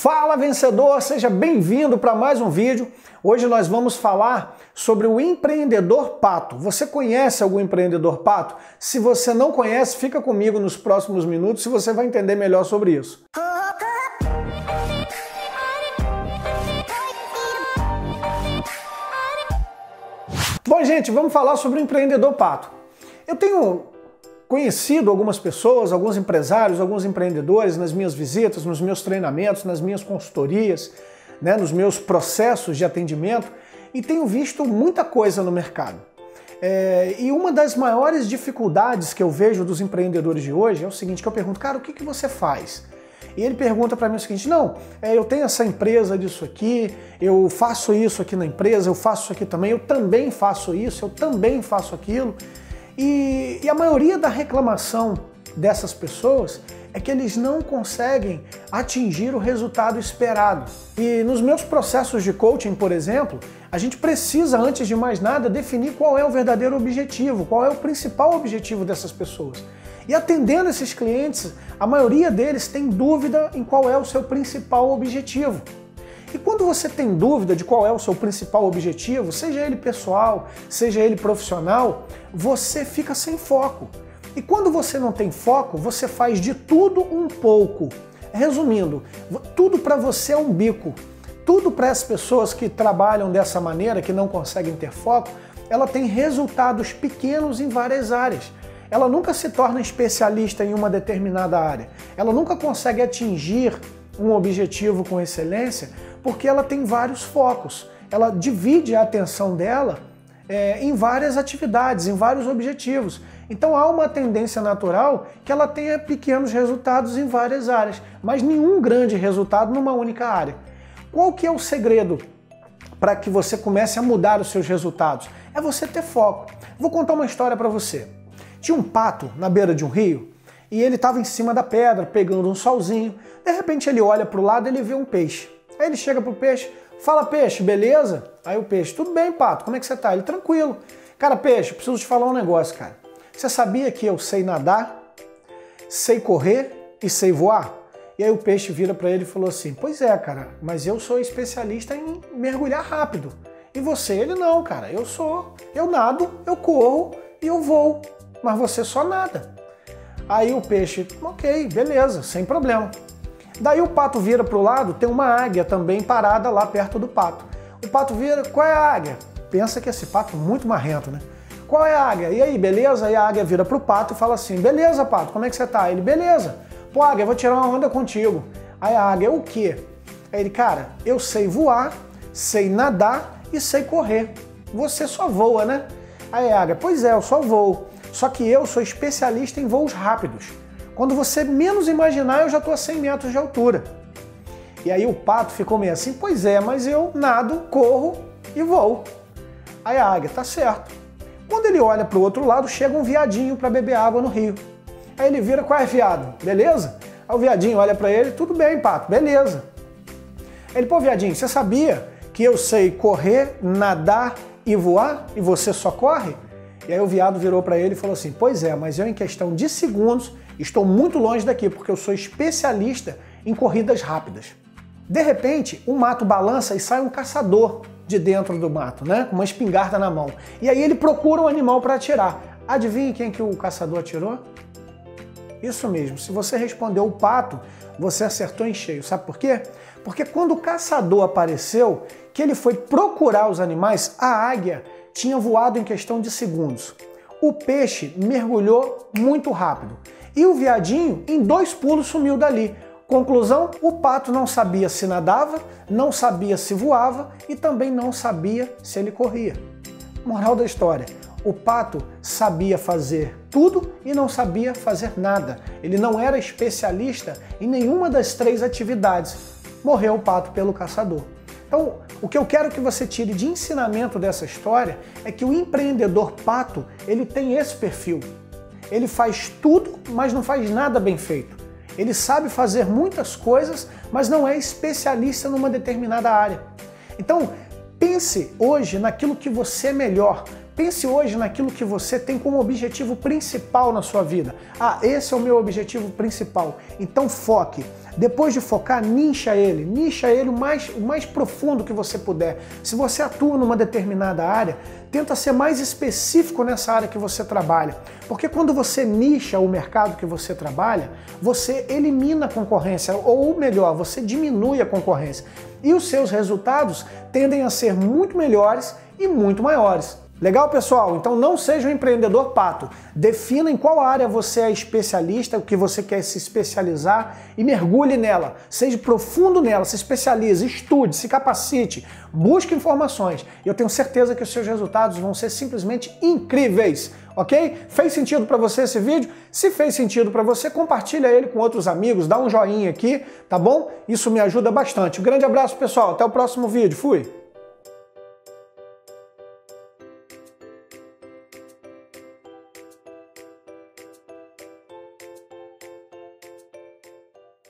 Fala vencedor, seja bem-vindo para mais um vídeo. Hoje nós vamos falar sobre o empreendedor pato. Você conhece algum empreendedor pato? Se você não conhece, fica comigo nos próximos minutos e você vai entender melhor sobre isso. Bom, gente, vamos falar sobre o empreendedor pato. Eu tenho conhecido algumas pessoas, alguns empresários, alguns empreendedores nas minhas visitas, nos meus treinamentos, nas minhas consultorias, né, nos meus processos de atendimento e tenho visto muita coisa no mercado. É, e uma das maiores dificuldades que eu vejo dos empreendedores de hoje é o seguinte, que eu pergunto, cara, o que, que você faz? E ele pergunta para mim o seguinte: não, é, eu tenho essa empresa disso aqui, eu faço isso aqui na empresa, eu faço isso aqui também, eu também faço isso, eu também faço aquilo. E, e a maioria da reclamação dessas pessoas é que eles não conseguem atingir o resultado esperado. E nos meus processos de coaching, por exemplo, a gente precisa, antes de mais nada, definir qual é o verdadeiro objetivo, qual é o principal objetivo dessas pessoas. E atendendo esses clientes, a maioria deles tem dúvida em qual é o seu principal objetivo. E quando você tem dúvida de qual é o seu principal objetivo, seja ele pessoal, seja ele profissional, você fica sem foco. E quando você não tem foco, você faz de tudo um pouco. Resumindo, tudo para você é um bico. Tudo para as pessoas que trabalham dessa maneira, que não conseguem ter foco, ela tem resultados pequenos em várias áreas. Ela nunca se torna especialista em uma determinada área. Ela nunca consegue atingir um objetivo com excelência porque ela tem vários focos. Ela divide a atenção dela é, em várias atividades, em vários objetivos. Então há uma tendência natural que ela tenha pequenos resultados em várias áreas, mas nenhum grande resultado numa única área. Qual que é o segredo para que você comece a mudar os seus resultados? É você ter foco. Vou contar uma história para você. Tinha um pato na beira de um rio e ele estava em cima da pedra, pegando um solzinho. De repente ele olha para o lado e ele vê um peixe. Aí ele chega pro peixe, fala peixe, beleza? Aí o peixe, tudo bem, pato, como é que você tá? Ele, tranquilo. Cara, peixe, preciso te falar um negócio, cara. Você sabia que eu sei nadar, sei correr e sei voar? E aí o peixe vira para ele e falou assim: Pois é, cara, mas eu sou especialista em mergulhar rápido. E você, ele não, cara. Eu sou, eu nado, eu corro e eu vou. Mas você só nada. Aí o peixe, ok, beleza, sem problema. Daí o pato vira para o lado, tem uma águia também parada lá perto do pato. O pato vira, qual é a águia? Pensa que esse pato é muito marrento, né? Qual é a águia? E aí, beleza? Aí a águia vira pro pato e fala assim: beleza, pato, como é que você tá? Ele, beleza. Pô, águia, vou tirar uma onda contigo. Aí a águia, o quê? Aí ele, cara, eu sei voar, sei nadar e sei correr. Você só voa, né? Aí a águia, pois é, eu só voo. Só que eu sou especialista em voos rápidos. Quando você menos imaginar, eu já estou a 100 metros de altura. E aí o pato ficou meio assim, pois é, mas eu nado, corro e vou. Aí a águia, tá certo. Quando ele olha para o outro lado, chega um viadinho para beber água no rio. Aí ele vira, qual é viado? Beleza? Aí o viadinho olha para ele, tudo bem, pato, beleza. Ele, pô, viadinho, você sabia que eu sei correr, nadar e voar e você só corre? E aí o viado virou para ele e falou assim: Pois é, mas eu, em questão de segundos, estou muito longe daqui, porque eu sou especialista em corridas rápidas. De repente, o mato balança e sai um caçador de dentro do mato, né? Com uma espingarda na mão. E aí ele procura um animal para atirar. Adivinha quem que o caçador atirou? Isso mesmo, se você respondeu o pato, você acertou em cheio. Sabe por quê? Porque quando o caçador apareceu, que ele foi procurar os animais, a águia tinha voado em questão de segundos. O peixe mergulhou muito rápido e o viadinho, em dois pulos, sumiu dali. Conclusão: o pato não sabia se nadava, não sabia se voava e também não sabia se ele corria. Moral da história: o pato sabia fazer tudo e não sabia fazer nada. Ele não era especialista em nenhuma das três atividades. Morreu o pato pelo caçador. Então, o que eu quero que você tire de ensinamento dessa história é que o empreendedor pato, ele tem esse perfil. Ele faz tudo, mas não faz nada bem feito. Ele sabe fazer muitas coisas, mas não é especialista numa determinada área. Então, pense hoje naquilo que você é melhor. Pense hoje naquilo que você tem como objetivo principal na sua vida. Ah, esse é o meu objetivo principal. Então foque. Depois de focar, nicha ele. Nicha ele o mais, o mais profundo que você puder. Se você atua numa determinada área, tenta ser mais específico nessa área que você trabalha. Porque quando você nicha o mercado que você trabalha, você elimina a concorrência, ou melhor, você diminui a concorrência. E os seus resultados tendem a ser muito melhores e muito maiores. Legal, pessoal? Então não seja um empreendedor pato. Defina em qual área você é especialista, o que você quer se especializar e mergulhe nela. Seja profundo nela, se especialize, estude, se capacite, busque informações. Eu tenho certeza que os seus resultados vão ser simplesmente incríveis. Ok? Fez sentido para você esse vídeo? Se fez sentido para você, compartilha ele com outros amigos, dá um joinha aqui, tá bom? Isso me ajuda bastante. Um grande abraço, pessoal. Até o próximo vídeo. Fui!